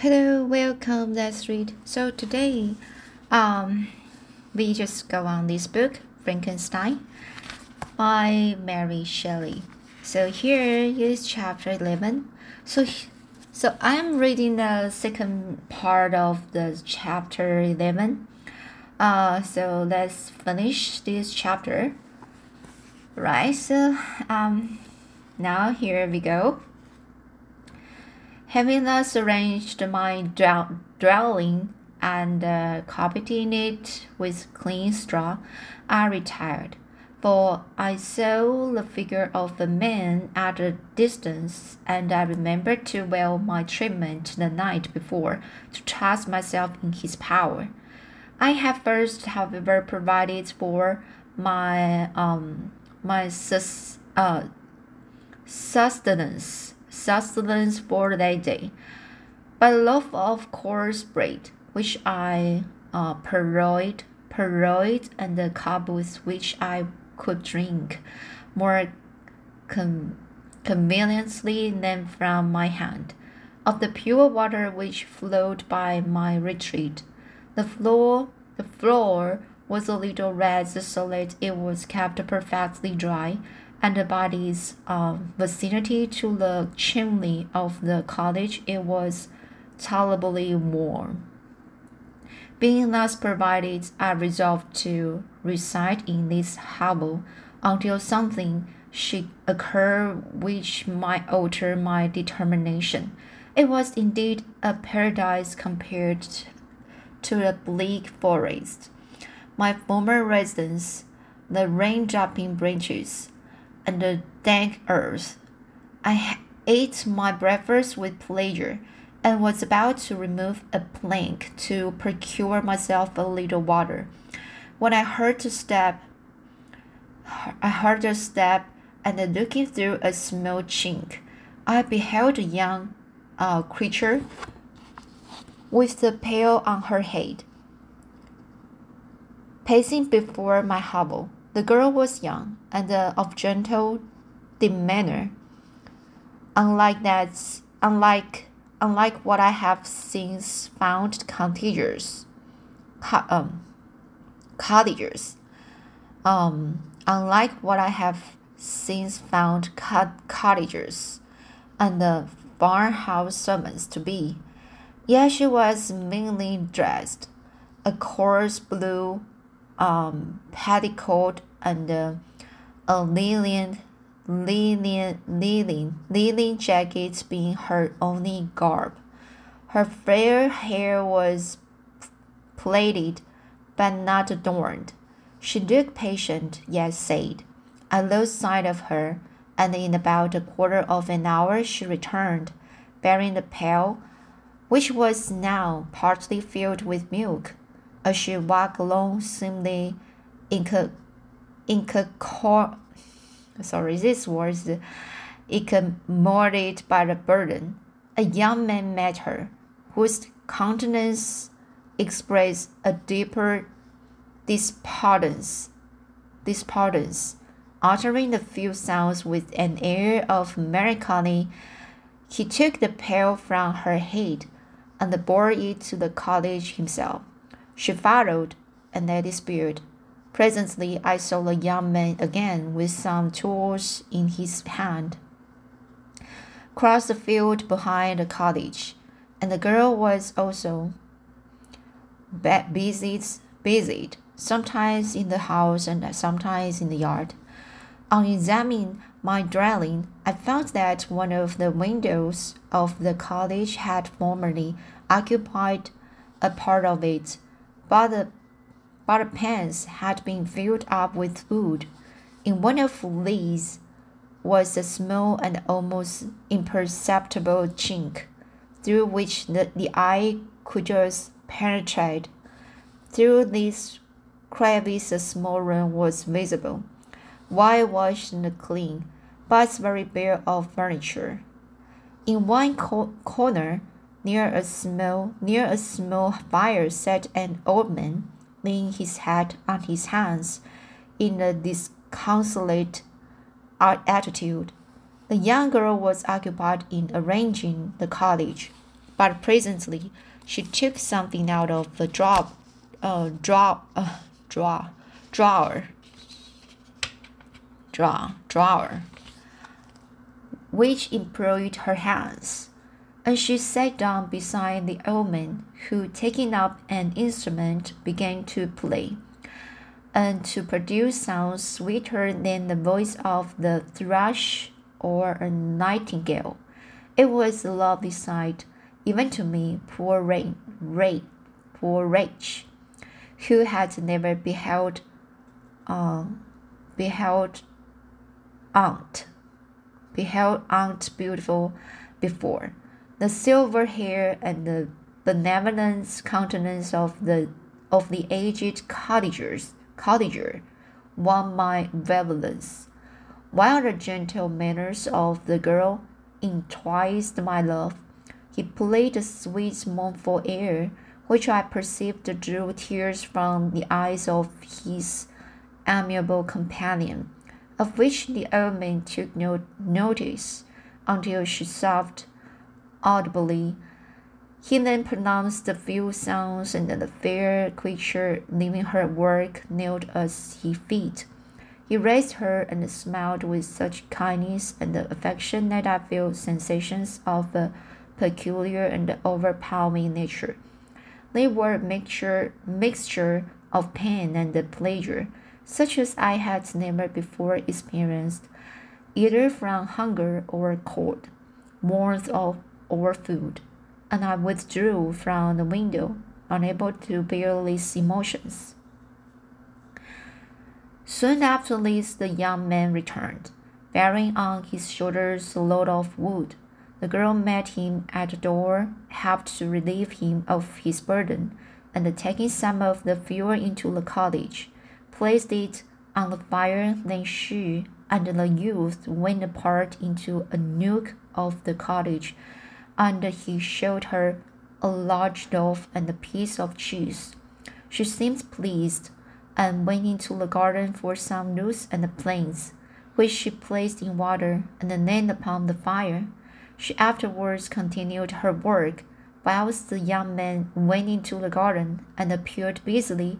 Hello, welcome. Let's read. So today, um, we just go on this book, Frankenstein, by Mary Shelley. So here is chapter eleven. So, so I'm reading the second part of the chapter eleven. Uh, so let's finish this chapter. Right. So, um, now here we go. Having thus arranged my dwelling and uh, carpeting it with clean straw, I retired, for I saw the figure of the man at a distance, and I remembered too well my treatment the night before to trust myself in his power. I have first, however, provided for my um my sus uh sustenance sustenance for that day. But loaf of coarse bread, which I uh, parodied, parodied, and the cup with which I could drink more con conveniently than from my hand, of the pure water which flowed by my retreat. The floor, the floor was a little red so that it was kept perfectly dry and by its uh, vicinity to the chimney of the cottage, it was tolerably warm. Being thus provided, I resolved to reside in this hovel until something should occur which might alter my determination. It was indeed a paradise compared to a bleak forest. My former residence, the rain dropping branches, and the dank earth. I ate my breakfast with pleasure and was about to remove a plank to procure myself a little water when I heard a step. I heard a step, and looking through a small chink, I beheld a young uh, creature with the pail on her head, pacing before my hovel. The girl was young and uh, of gentle demeanor. Unlike that, unlike unlike what I have since found contagious, co- um, cottagers. Um, unlike what I have since found cottagers and the farmhouse servants to be. Yet she was meanly dressed, a coarse blue um, petticoat and uh, a linen, linen, linen, linen jacket being her only garb. Her fair hair was plaited but not adorned. She looked patient, yet sad. I lost sight of her, and in about a quarter of an hour she returned, bearing the pail, which was now partly filled with milk as she walked along seemingly inca, inca, sorry, this was incommodated by the burden. A young man met her, whose countenance expressed a deeper despondence. Despondence, uttering the few sounds with an air of melancholy, he took the pail from her head and bore it to the cottage himself. She followed, and they disappeared. Presently, I saw the young man again with some tools in his hand. Cross the field behind the cottage, and the girl was also busied, busied, sometimes in the house and sometimes in the yard. On examining my dwelling, I found that one of the windows of the cottage had formerly occupied a part of it but the, but the pans had been filled up with food. In one of these was a small and almost imperceptible chink, through which the, the eye could just penetrate. Through this crevice, a small room was visible, whitewashed and clean, but very bare of furniture. In one co corner, Near a small near a small fire sat an old man, leaning his head on his hands, in a disconsolate attitude. The young girl was occupied in arranging the cottage. but presently she took something out of the drop, uh, draw, uh, draw, drawer, draw, drawer, which employed her hands, and she sat down beside the old man, who, taking up an instrument, began to play and to produce sounds sweeter than the voice of the thrush or a nightingale. It was a lovely sight, even to me, poor Rain, Ray, poor Rach, who had never beheld, uh, beheld aunt, beheld aunt beautiful before. The silver hair and the benevolent countenance of the of the aged cottagers cottager won my valence, while the gentle manners of the girl enticed my love. He played a sweet, mournful air, which I perceived drew tears from the eyes of his amiable companion, of which the old man took no notice until she sobbed audibly he then pronounced a few sounds, and the fair creature, leaving her work, knelt at his feet. He raised her and smiled with such kindness and affection that I felt sensations of a peculiar and overpowering nature. They were a mixture, mixture of pain and pleasure, such as I had never before experienced, either from hunger or cold, warmth or food and I withdrew from the window, unable to bear these emotions. Soon after this, the young man returned, bearing on his shoulders a load of wood. The girl met him at the door, helped to relieve him of his burden, and taking some of the fuel into the cottage, placed it on the fire. Then she and the youth went apart into a nook of the cottage and he showed her a large loaf and a piece of cheese. She seemed pleased and went into the garden for some roots and plants, which she placed in water and then upon the fire. She afterwards continued her work, whilst the young man went into the garden and appeared busily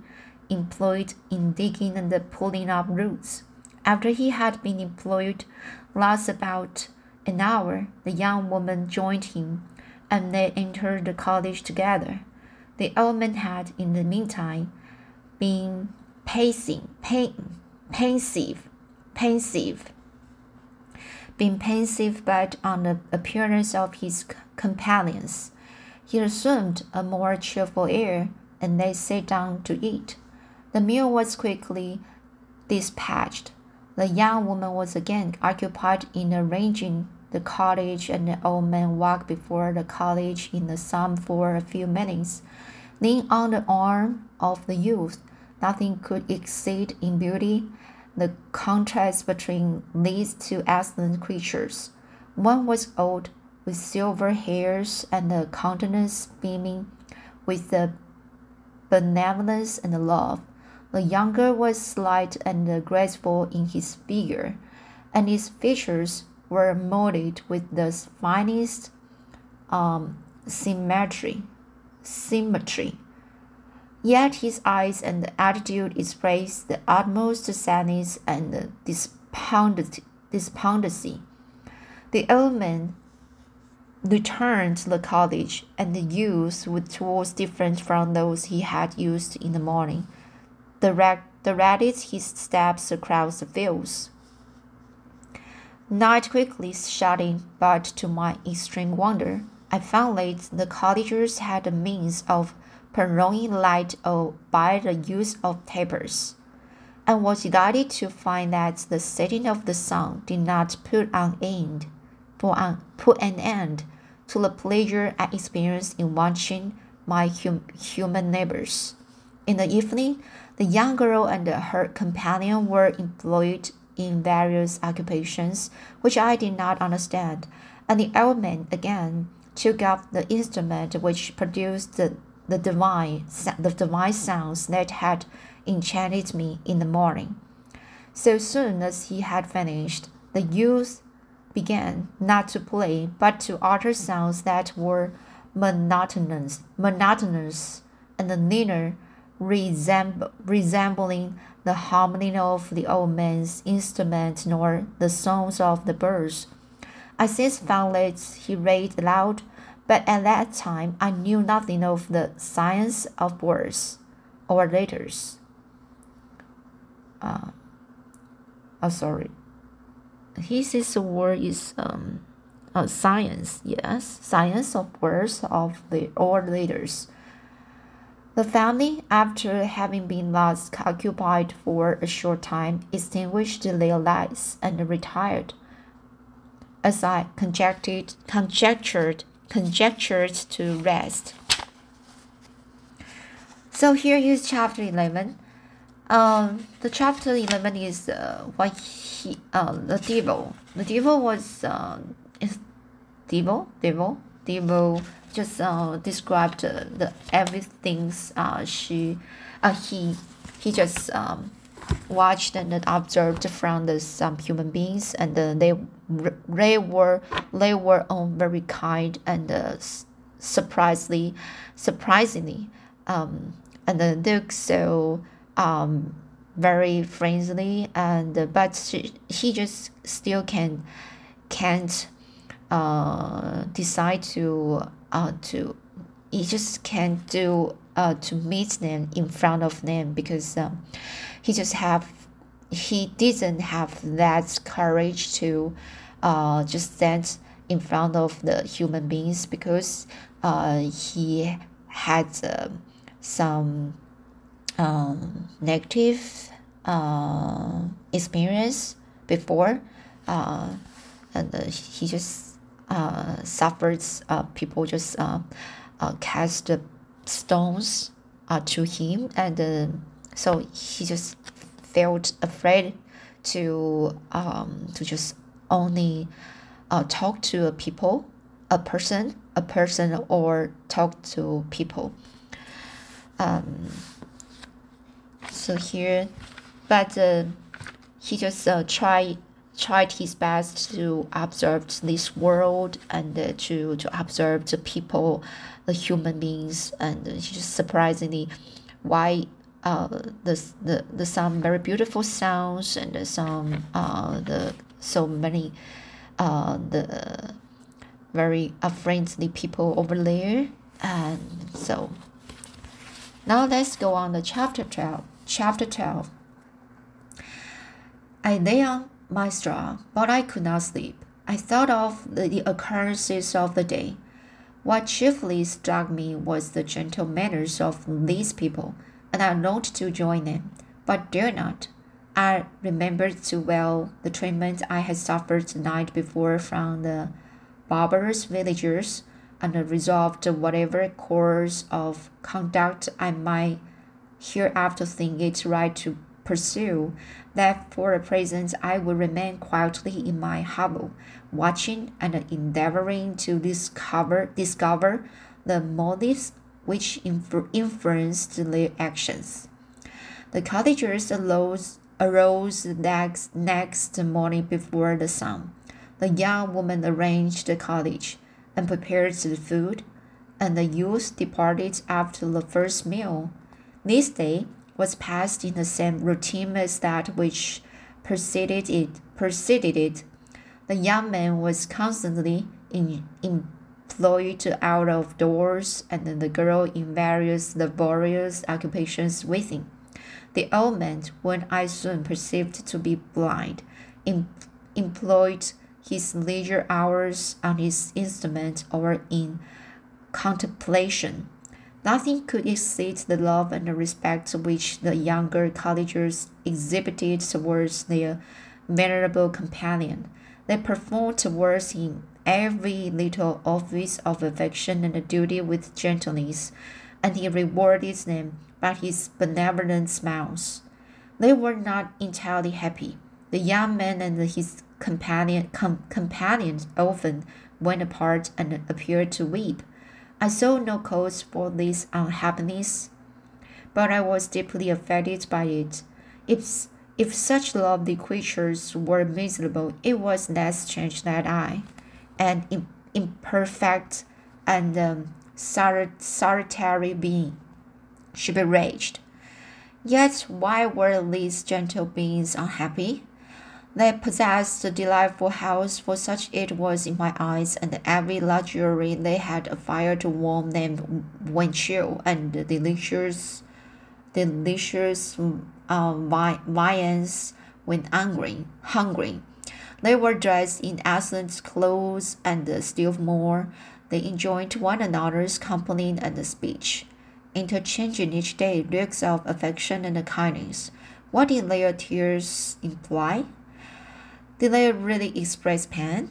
employed in digging and pulling up roots. After he had been employed thus about an hour, the young woman joined him, and they entered the cottage together. The old man had, in the meantime, been pacing, pain, pensive, pensive, been pensive but on the appearance of his companions. He assumed a more cheerful air, and they sat down to eat. The meal was quickly dispatched. The young woman was again occupied in arranging the cottage and the old man walked before the cottage in the sun for a few minutes. Leaning on the arm of the youth, nothing could exceed in beauty the contrast between these two excellent creatures. One was old, with silver hairs and a countenance beaming with the benevolence and love. The younger was slight and graceful in his figure, and his features were molded with the finest um, symmetry. Symmetry. Yet his eyes and attitude expressed the utmost sadness and despondency. The old man returned to the cottage, and the youth with tools different from those he had used in the morning. The, directed his steps across the fields. Night quickly shut in, but to my extreme wonder, I found that the cottagers had the means of prolonging light by the use of tapers, and was delighted to find that the setting of the sun did not put an end, for put an end to the pleasure I experienced in watching my hum, human neighbors. In the evening, the young girl and her companion were employed in various occupations which I did not understand, and the old man again took up the instrument which produced the, the divine the divine sounds that had enchanted me in the morning. So soon as he had finished, the youth began not to play but to utter sounds that were monotonous, monotonous and the leaner, resemb- resembling the harmony of the old man's instrument nor the songs of the birds. I since found it, he read aloud, but at that time I knew nothing of the science of words or letters. Uh, oh, sorry. His word is um, uh, science, yes, science of words of the or letters. The family, after having been thus occupied for a short time, extinguished their lights and retired. As I conjectured, conjectured, conjectured to rest. So here is chapter eleven. Um, the chapter eleven is uh, what he uh, the devil. The devil was uh, is devil devil devil just uh, described uh, the everything's uh, she uh, he he just um, watched and observed from the some human beings and uh, they they were they were all very kind and uh, surprisingly surprisingly um, and they so um, very friendly and uh, but she, he just still can can't uh, decide to uh, to he just can't do uh, to meet them in front of them because um, he just have he didn't have that courage to uh, just stand in front of the human beings because uh, he had uh, some um, negative uh, experience before uh, and uh, he just uh, suffered uh, people just uh, uh, cast stones uh, to him and uh, so he just felt afraid to um, to just only uh, talk to a people a person a person or talk to people. Um, so here but uh, he just uh, try tried his best to observe this world and uh, to to observe the people, the human beings, and just surprisingly, why uh the the the some very beautiful sounds and some uh the so many uh the very friendly people over there. And so now let's go on the chapter 12 chapter 12 I lay straw, but I could not sleep. I thought of the occurrences of the day. What chiefly struck me was the gentle manners of these people, and I longed to join them, but dared not. I remembered too well the treatment I had suffered the night before from the barbarous villagers, and resolved whatever course of conduct I might hereafter think it right to pursue, that for the present I will remain quietly in my hovel, watching and endeavoring to discover discover the motives which influ influenced their actions. The cottagers arose, arose next, next morning before the sun. The young woman arranged the cottage and prepared the food, and the youth departed after the first meal. This day, was passed in the same routine as that which preceded it. Preceded it. The young man was constantly in, employed out of doors, and the girl in various laborious occupations with him. The old man, when I soon perceived to be blind, em, employed his leisure hours on his instrument or in contemplation Nothing could exceed the love and the respect which the younger cottagers exhibited towards their venerable companion. They performed towards him every little office of affection and duty with gentleness, and he rewarded them by his benevolent smiles. They were not entirely happy. The young man and his companion com companions often went apart and appeared to weep. I saw no cause for this unhappiness, but I was deeply affected by it. If, if such lovely creatures were miserable, it was less strange that I, an imperfect and um, solitary being, should be raged. Yet why were these gentle beings unhappy? They possessed a delightful house, for such it was in my eyes, and every luxury they had a fire to warm them when chill, and delicious, delicious uh, viands when hungry. Hungry, they were dressed in excellent clothes, and still more, they enjoyed one another's company and speech, interchanging each day looks of affection and kindness. What did their tears imply? Did they really express pain?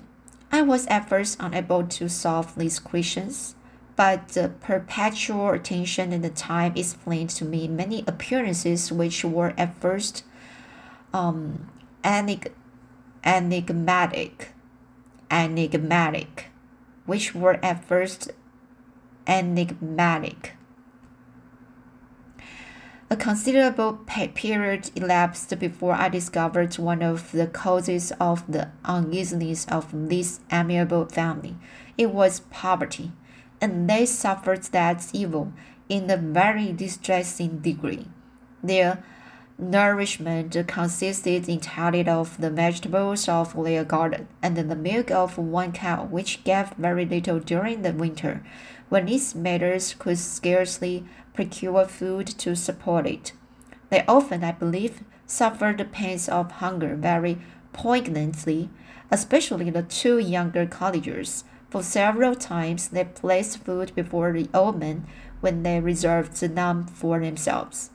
I was at first unable to solve these questions, but the perpetual attention and the time explained to me many appearances which were at first um, enig- enigmatic, enigmatic, which were at first enigmatic. A considerable period elapsed before I discovered one of the causes of the uneasiness of this amiable family. It was poverty, and they suffered that evil in a very distressing degree. Their nourishment consisted entirely of the vegetables of their garden and the milk of one cow, which gave very little during the winter, when these matters could scarcely procure food to support it. They often, I believe, suffered the pains of hunger very poignantly, especially the two younger cottagers, for several times they placed food before the old men when they reserved none for themselves.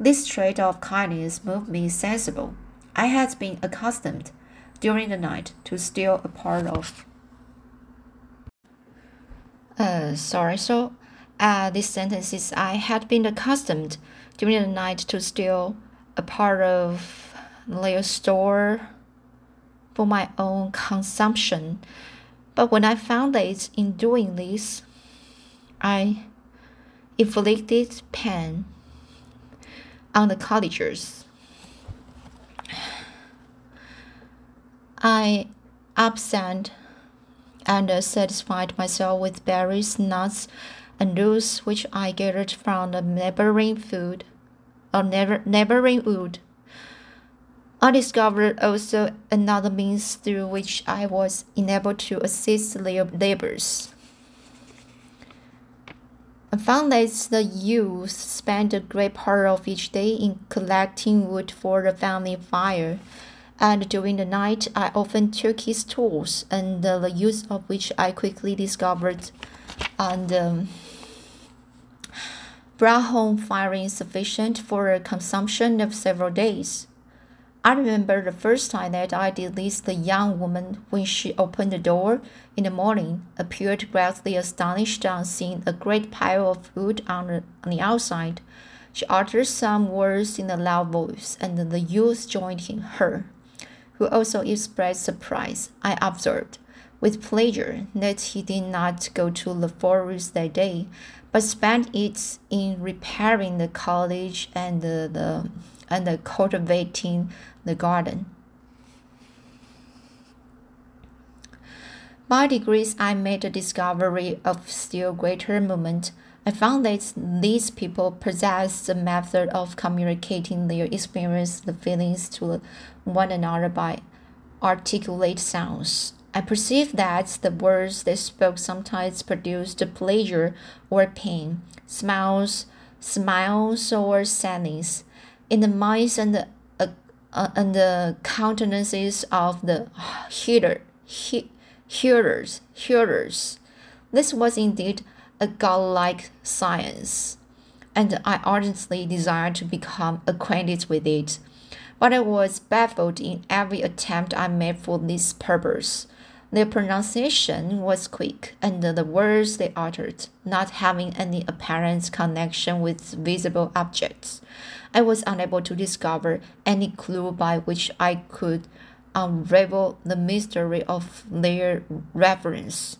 This trait of kindness moved me sensible. I had been accustomed during the night to steal a part of. Uh, sorry, so uh, these sentences I had been accustomed during the night to steal a part of their store for my own consumption. But when I found that in doing this, I inflicted pain on the cottagers. I upset and uh, satisfied myself with berries, nuts, and roots which I gathered from the neighboring food uh, or neighboring wood. I discovered also another means through which I was enabled to assist their labors. I found that the youth spent a great part of each day in collecting wood for the family fire, and during the night I often took his tools, and the use of which I quickly discovered, and um, brought home firing sufficient for a consumption of several days. I remember the first time that I did this, the young woman, when she opened the door in the morning, appeared greatly astonished on seeing a great pile of food on the, on the outside. She uttered some words in a loud voice, and the youth joined in her, who also expressed surprise. I observed with pleasure that he did not go to the forest that day, but spent it in repairing the cottage and the, the and the cultivating the garden. By degrees, I made a discovery of still greater moment. I found that these people possessed a method of communicating their experience, the feelings to one another by articulate sounds. I perceived that the words they spoke sometimes produced pleasure or pain, smiles, smiles or sadness in the minds and the uh, uh, and the countenances of the hearer, he, hearers, hearers. This was indeed a godlike science, and I ardently desired to become acquainted with it. But I was baffled in every attempt I made for this purpose. Their pronunciation was quick, and the words they uttered, not having any apparent connection with visible objects, I was unable to discover any clue by which I could unravel the mystery of their reference.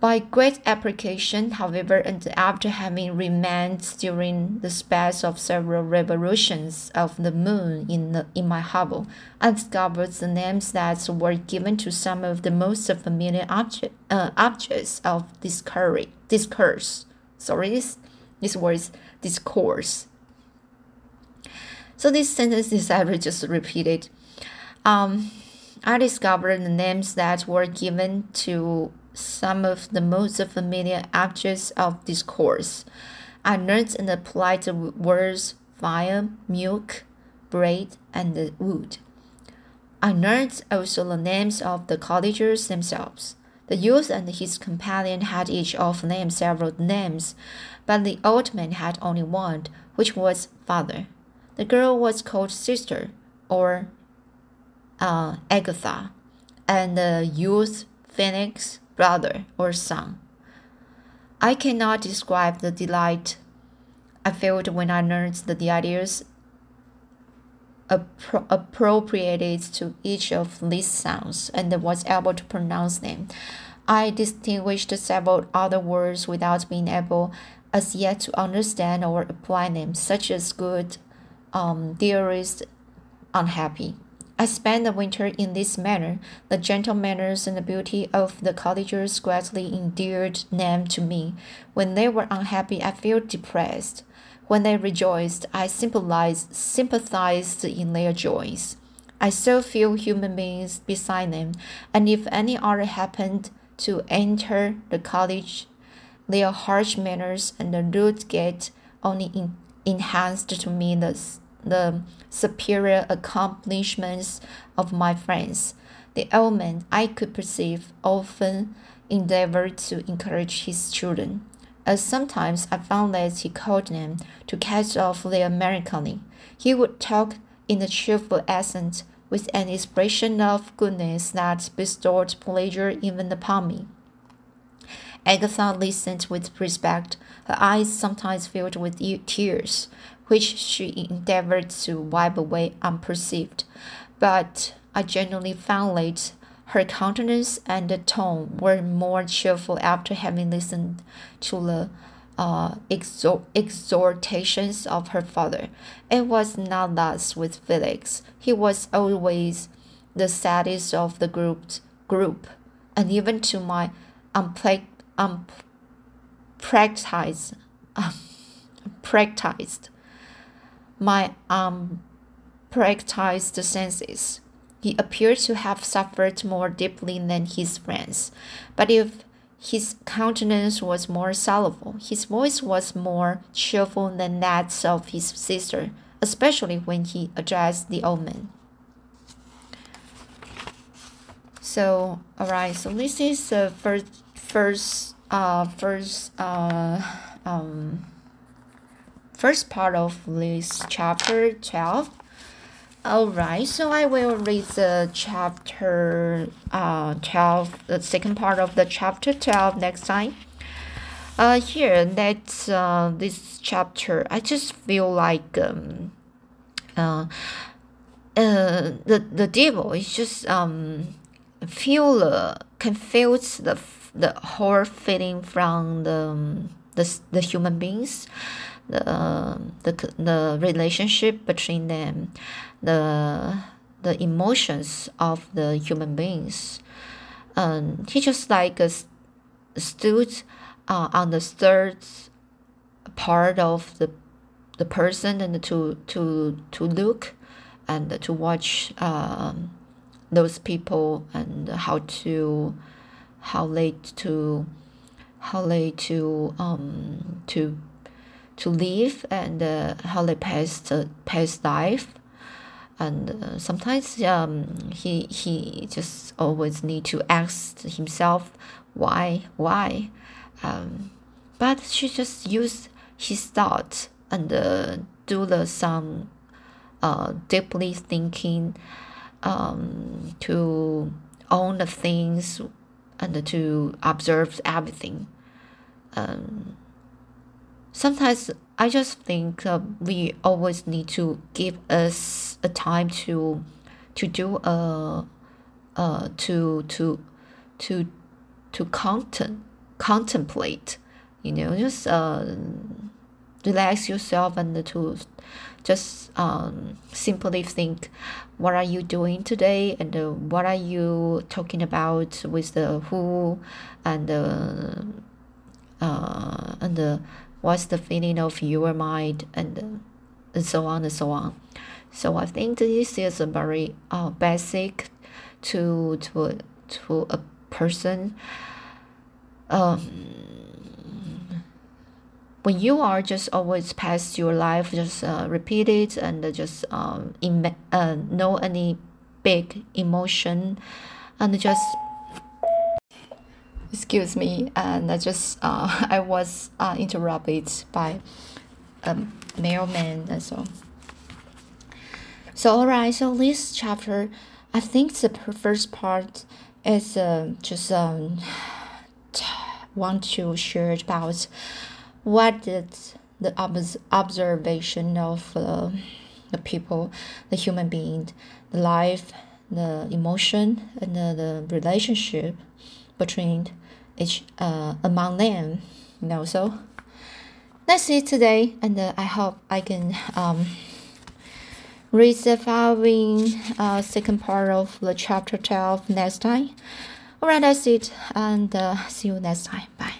By great application, however, and after having remained during the space of several revolutions of the moon in, the, in my hovel, I discovered the names that were given to some of the most familiar object, uh, objects of discourse. discourse. Sorry, this, this word discourse. So this sentence is I just repeated. Um, I discovered the names that were given to some of the most familiar objects of discourse. I learned and applied the words fire, milk, bread, and wood. I learned also the names of the cottagers themselves. The youth and his companion had each of them several names, but the old man had only one, which was father. The girl was called sister, or uh, Agatha, and the youth Felix, brother, or son. I cannot describe the delight I felt when I learned the ideas appro appropriated to each of these sounds and was able to pronounce them. I distinguished several other words without being able as yet to understand or apply them, such as good, um, dearest, unhappy. I spent the winter in this manner. The gentle manners and the beauty of the cottagers greatly endeared them to me. When they were unhappy, I felt depressed. When they rejoiced, I sympathized, sympathized in their joys. I saw few human beings beside them, and if any other happened to enter the cottage, their harsh manners and the rude gait only enhanced to me the the superior accomplishments of my friends. The man, I could perceive, often endeavored to encourage his children, as sometimes I found that he called them to catch off their melancholy. He would talk in a cheerful accent, with an expression of goodness that bestowed pleasure even upon me. Agatha listened with respect, her eyes sometimes filled with tears which she endeavored to wipe away unperceived, but I generally found that her countenance and the tone were more cheerful after having listened to the uh, exhort exhortations of her father. It was not thus with Felix. He was always the saddest of the group, group and even to my unpracticed, unpracticed my unpracticed senses. He appeared to have suffered more deeply than his friends, but if his countenance was more sorrowful, his voice was more cheerful than that of his sister, especially when he addressed the old man. So, alright, so this is the first, first, uh, first, uh, um, first part of this chapter 12. Alright, so I will read the chapter uh, 12, the second part of the chapter 12 next time. Uh, here, that's uh, this chapter, I just feel like um, uh, uh, the, the devil is just um, feel uh, feel the, the whole feeling from the, um, the, the human beings the the the relationship between them, the the emotions of the human beings. Um, he just like stood uh, on the third part of the the person and to to to look and to watch um, those people and how to how they to how they to um to to live and uh, how they pass pass life. And uh, sometimes um, he he just always need to ask himself why why. Um, but she just use his thought and uh, do the some uh, deeply thinking um, to own the things and to observe everything. Um, sometimes I just think uh, we always need to give us a time to to do a uh, uh to to to to content contemplate you know just uh, relax yourself and to just um, simply think what are you doing today? And uh, what are you talking about with the who and uh, uh, and uh, what's the feeling of your mind and, and so on and so on. So i think this is a very uh, basic to to to a person. Um, when you are just always past your life, just uh, repeat it and just um, uh, know any big emotion and just excuse me and I just uh, I was uh, interrupted by a mailman and so so alright so this chapter I think the first part is uh, just um, want to share about what did the observation of uh, the people, the human being, the life, the emotion, and the, the relationship between each uh, among them. You know, so that's it today, and uh, I hope I can um, read the following uh, second part of the chapter twelve next time. Alright, that's it, and uh, see you next time. Bye.